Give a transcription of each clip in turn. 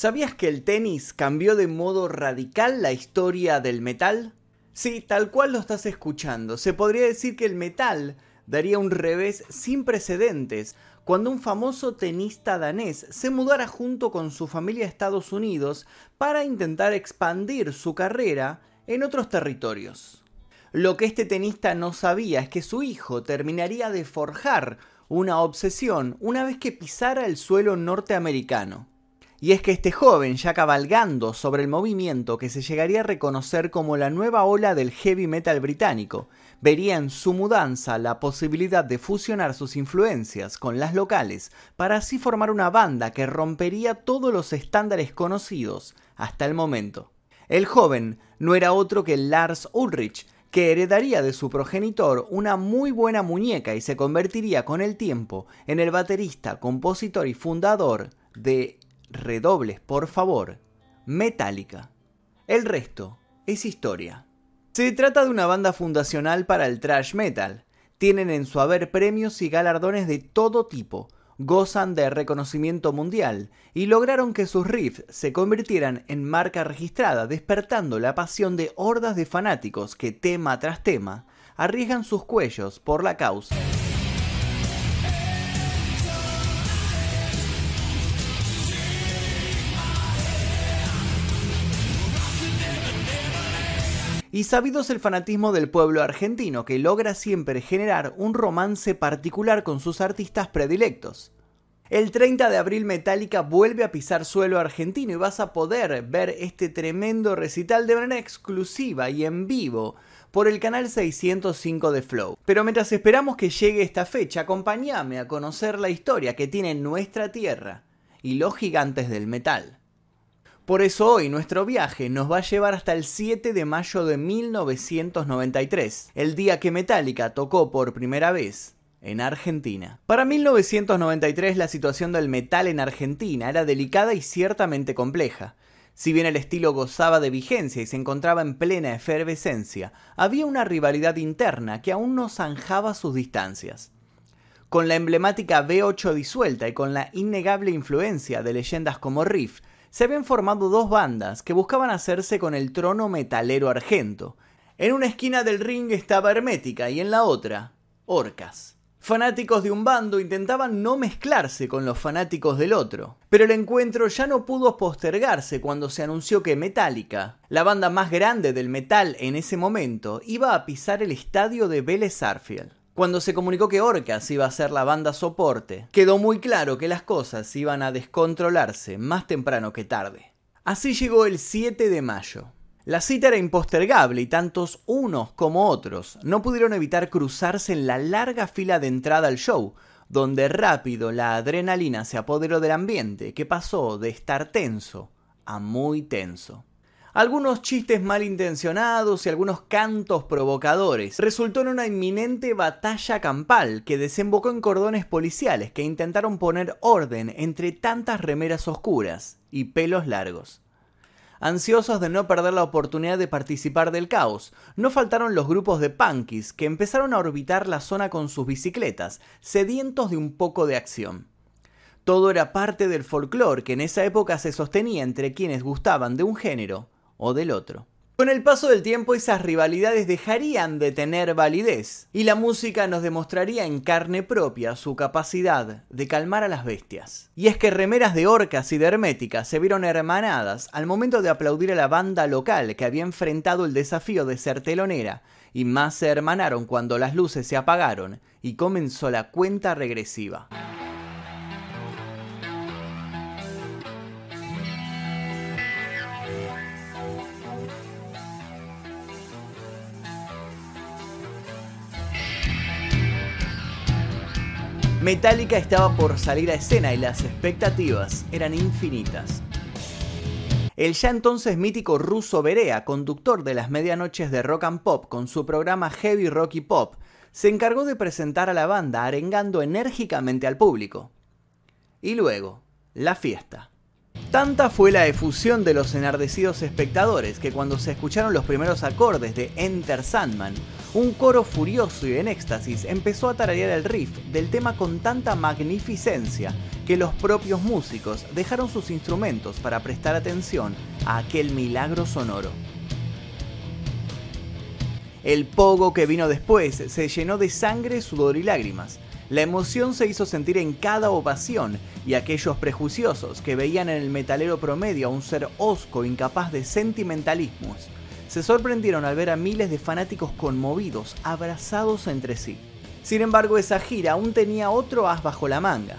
¿Sabías que el tenis cambió de modo radical la historia del metal? Sí, tal cual lo estás escuchando. Se podría decir que el metal daría un revés sin precedentes cuando un famoso tenista danés se mudara junto con su familia a Estados Unidos para intentar expandir su carrera en otros territorios. Lo que este tenista no sabía es que su hijo terminaría de forjar una obsesión una vez que pisara el suelo norteamericano. Y es que este joven, ya cabalgando sobre el movimiento que se llegaría a reconocer como la nueva ola del heavy metal británico, vería en su mudanza la posibilidad de fusionar sus influencias con las locales para así formar una banda que rompería todos los estándares conocidos hasta el momento. El joven no era otro que Lars Ulrich, que heredaría de su progenitor una muy buena muñeca y se convertiría con el tiempo en el baterista, compositor y fundador de redobles, por favor, Metallica. El resto es historia. Se trata de una banda fundacional para el thrash metal. Tienen en su haber premios y galardones de todo tipo, gozan de reconocimiento mundial y lograron que sus riffs se convirtieran en marca registrada, despertando la pasión de hordas de fanáticos que tema tras tema arriesgan sus cuellos por la causa. Y sabido es el fanatismo del pueblo argentino, que logra siempre generar un romance particular con sus artistas predilectos. El 30 de abril Metallica vuelve a pisar suelo argentino y vas a poder ver este tremendo recital de manera exclusiva y en vivo por el canal 605 de Flow. Pero mientras esperamos que llegue esta fecha, acompáñame a conocer la historia que tiene nuestra tierra y los gigantes del metal. Por eso hoy nuestro viaje nos va a llevar hasta el 7 de mayo de 1993, el día que Metallica tocó por primera vez en Argentina. Para 1993 la situación del metal en Argentina era delicada y ciertamente compleja. Si bien el estilo gozaba de vigencia y se encontraba en plena efervescencia, había una rivalidad interna que aún no zanjaba sus distancias. Con la emblemática B8 disuelta y con la innegable influencia de leyendas como Riff, se habían formado dos bandas que buscaban hacerse con el trono metalero argento. En una esquina del ring estaba Hermética y en la otra, Orcas. Fanáticos de un bando intentaban no mezclarse con los fanáticos del otro, pero el encuentro ya no pudo postergarse cuando se anunció que Metallica, la banda más grande del metal en ese momento, iba a pisar el estadio de Vélez. Cuando se comunicó que Orcas iba a ser la banda soporte, quedó muy claro que las cosas iban a descontrolarse más temprano que tarde. Así llegó el 7 de mayo. La cita era impostergable y tantos unos como otros no pudieron evitar cruzarse en la larga fila de entrada al show, donde rápido la adrenalina se apoderó del ambiente, que pasó de estar tenso a muy tenso algunos chistes malintencionados y algunos cantos provocadores. Resultó en una inminente batalla campal que desembocó en cordones policiales que intentaron poner orden entre tantas remeras oscuras y pelos largos. Ansiosos de no perder la oportunidad de participar del caos, no faltaron los grupos de punkis que empezaron a orbitar la zona con sus bicicletas, sedientos de un poco de acción. Todo era parte del folclore que en esa época se sostenía entre quienes gustaban de un género o del otro. Con el paso del tiempo esas rivalidades dejarían de tener validez y la música nos demostraría en carne propia su capacidad de calmar a las bestias. Y es que remeras de orcas y de herméticas se vieron hermanadas al momento de aplaudir a la banda local que había enfrentado el desafío de ser telonera y más se hermanaron cuando las luces se apagaron y comenzó la cuenta regresiva. Metallica estaba por salir a escena y las expectativas eran infinitas. El ya entonces mítico ruso Berea, conductor de las medianoches de rock and pop con su programa Heavy Rocky Pop, se encargó de presentar a la banda arengando enérgicamente al público. Y luego, la fiesta. Tanta fue la efusión de los enardecidos espectadores que cuando se escucharon los primeros acordes de Enter Sandman, un coro furioso y en éxtasis empezó a tararear el riff del tema con tanta magnificencia que los propios músicos dejaron sus instrumentos para prestar atención a aquel milagro sonoro. El pogo que vino después se llenó de sangre, sudor y lágrimas. La emoción se hizo sentir en cada ovación y aquellos prejuiciosos que veían en el metalero promedio a un ser osco incapaz de sentimentalismos, se sorprendieron al ver a miles de fanáticos conmovidos, abrazados entre sí. Sin embargo, esa gira aún tenía otro as bajo la manga.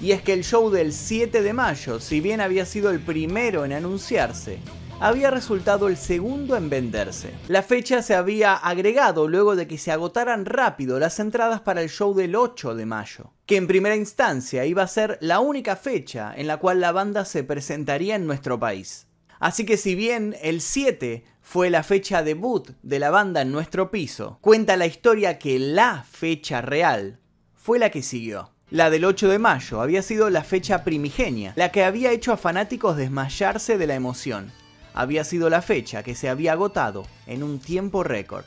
Y es que el show del 7 de mayo, si bien había sido el primero en anunciarse, había resultado el segundo en venderse. La fecha se había agregado luego de que se agotaran rápido las entradas para el show del 8 de mayo, que en primera instancia iba a ser la única fecha en la cual la banda se presentaría en nuestro país. Así que si bien el 7 fue la fecha debut de la banda en nuestro piso, cuenta la historia que la fecha real fue la que siguió. La del 8 de mayo había sido la fecha primigenia, la que había hecho a fanáticos desmayarse de la emoción había sido la fecha que se había agotado en un tiempo récord.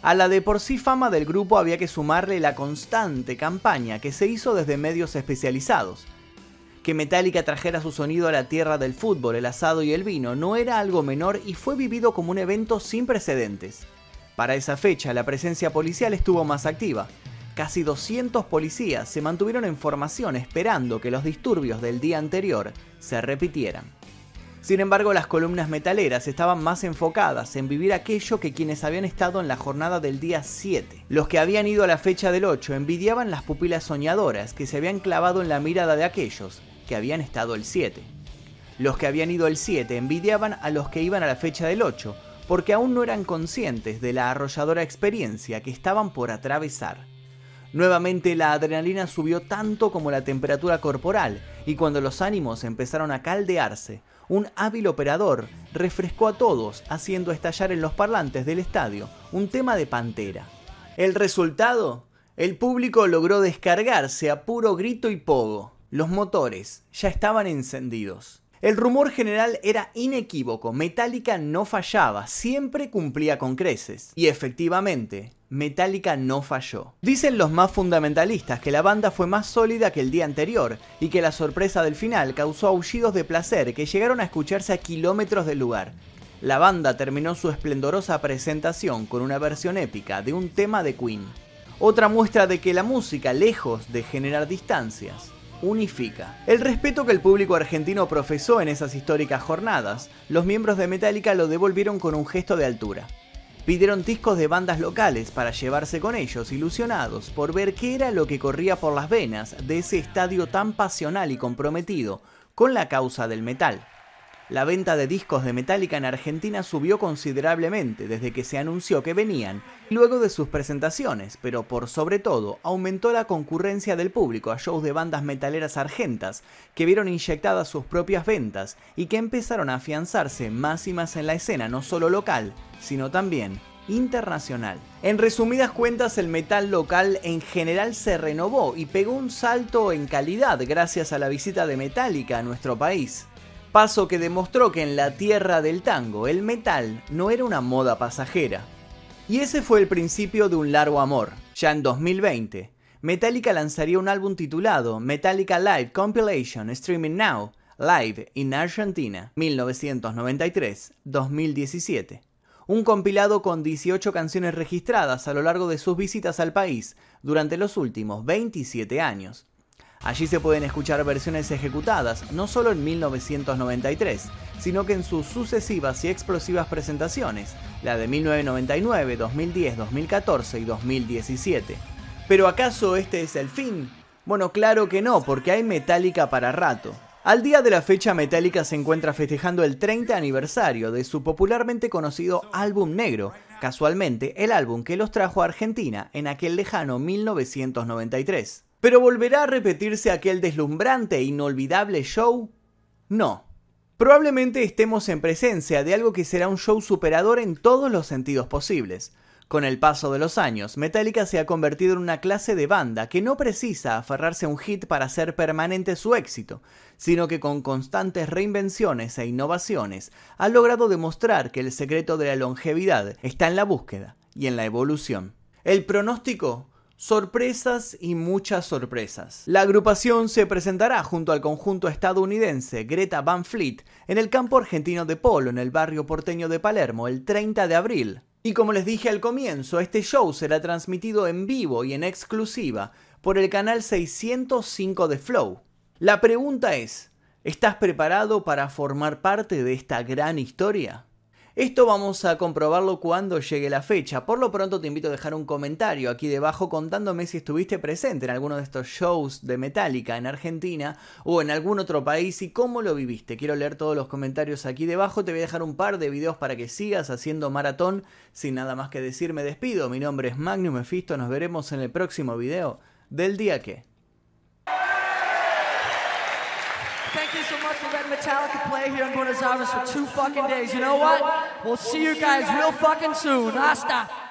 A la de por sí fama del grupo había que sumarle la constante campaña que se hizo desde medios especializados. Que Metallica trajera su sonido a la tierra del fútbol, el asado y el vino no era algo menor y fue vivido como un evento sin precedentes. Para esa fecha la presencia policial estuvo más activa. Casi 200 policías se mantuvieron en formación esperando que los disturbios del día anterior se repitieran. Sin embargo, las columnas metaleras estaban más enfocadas en vivir aquello que quienes habían estado en la jornada del día 7. Los que habían ido a la fecha del 8 envidiaban las pupilas soñadoras que se habían clavado en la mirada de aquellos que habían estado el 7. Los que habían ido el 7 envidiaban a los que iban a la fecha del 8 porque aún no eran conscientes de la arrolladora experiencia que estaban por atravesar. Nuevamente la adrenalina subió tanto como la temperatura corporal y cuando los ánimos empezaron a caldearse, un hábil operador refrescó a todos haciendo estallar en los parlantes del estadio un tema de Pantera. El resultado, el público logró descargarse a puro grito y pogo. Los motores ya estaban encendidos. El rumor general era inequívoco, Metallica no fallaba, siempre cumplía con creces. Y efectivamente, Metallica no falló. Dicen los más fundamentalistas que la banda fue más sólida que el día anterior y que la sorpresa del final causó aullidos de placer que llegaron a escucharse a kilómetros del lugar. La banda terminó su esplendorosa presentación con una versión épica de un tema de Queen. Otra muestra de que la música, lejos de generar distancias, unifica. El respeto que el público argentino profesó en esas históricas jornadas, los miembros de Metallica lo devolvieron con un gesto de altura. Pidieron discos de bandas locales para llevarse con ellos, ilusionados por ver qué era lo que corría por las venas de ese estadio tan pasional y comprometido con la causa del metal. La venta de discos de Metallica en Argentina subió considerablemente desde que se anunció que venían luego de sus presentaciones, pero por sobre todo aumentó la concurrencia del público a shows de bandas metaleras argentas que vieron inyectadas sus propias ventas y que empezaron a afianzarse más y más en la escena no solo local, sino también internacional. En resumidas cuentas, el metal local en general se renovó y pegó un salto en calidad gracias a la visita de Metallica a nuestro país paso que demostró que en la tierra del tango el metal no era una moda pasajera. Y ese fue el principio de un largo amor. Ya en 2020, Metallica lanzaría un álbum titulado Metallica Live Compilation Streaming Now, Live in Argentina, 1993-2017. Un compilado con 18 canciones registradas a lo largo de sus visitas al país durante los últimos 27 años. Allí se pueden escuchar versiones ejecutadas no solo en 1993, sino que en sus sucesivas y explosivas presentaciones, la de 1999, 2010, 2014 y 2017. ¿Pero acaso este es el fin? Bueno, claro que no, porque hay Metallica para rato. Al día de la fecha, Metallica se encuentra festejando el 30 aniversario de su popularmente conocido álbum negro, casualmente el álbum que los trajo a Argentina en aquel lejano 1993. ¿Pero volverá a repetirse aquel deslumbrante e inolvidable show? No. Probablemente estemos en presencia de algo que será un show superador en todos los sentidos posibles. Con el paso de los años, Metallica se ha convertido en una clase de banda que no precisa aferrarse a un hit para hacer permanente su éxito, sino que con constantes reinvenciones e innovaciones ha logrado demostrar que el secreto de la longevidad está en la búsqueda y en la evolución. El pronóstico sorpresas y muchas sorpresas. La agrupación se presentará junto al conjunto estadounidense Greta Van Fleet en el campo argentino de polo en el barrio porteño de Palermo el 30 de abril. Y como les dije al comienzo, este show será transmitido en vivo y en exclusiva por el canal 605 de Flow. La pregunta es, ¿estás preparado para formar parte de esta gran historia? Esto vamos a comprobarlo cuando llegue la fecha. Por lo pronto te invito a dejar un comentario aquí debajo contándome si estuviste presente en alguno de estos shows de Metallica en Argentina o en algún otro país y cómo lo viviste. Quiero leer todos los comentarios aquí debajo. Te voy a dejar un par de videos para que sigas haciendo maratón. Sin nada más que decir, me despido. Mi nombre es Magnum Mephisto. Nos veremos en el próximo video del día que. Metallica Buenos Aires? We'll see you guys real fucking soon. Hasta.